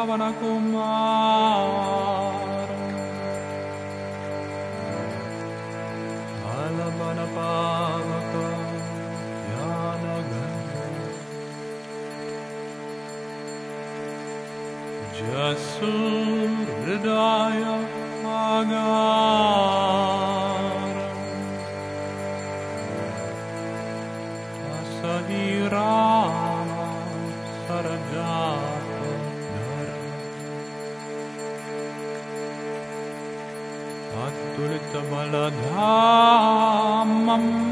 Pavan Kumar Alabana Pavaka Yanaganda Jasur Hridaya Agar Asahirama Sarajata Dhara Baladhamam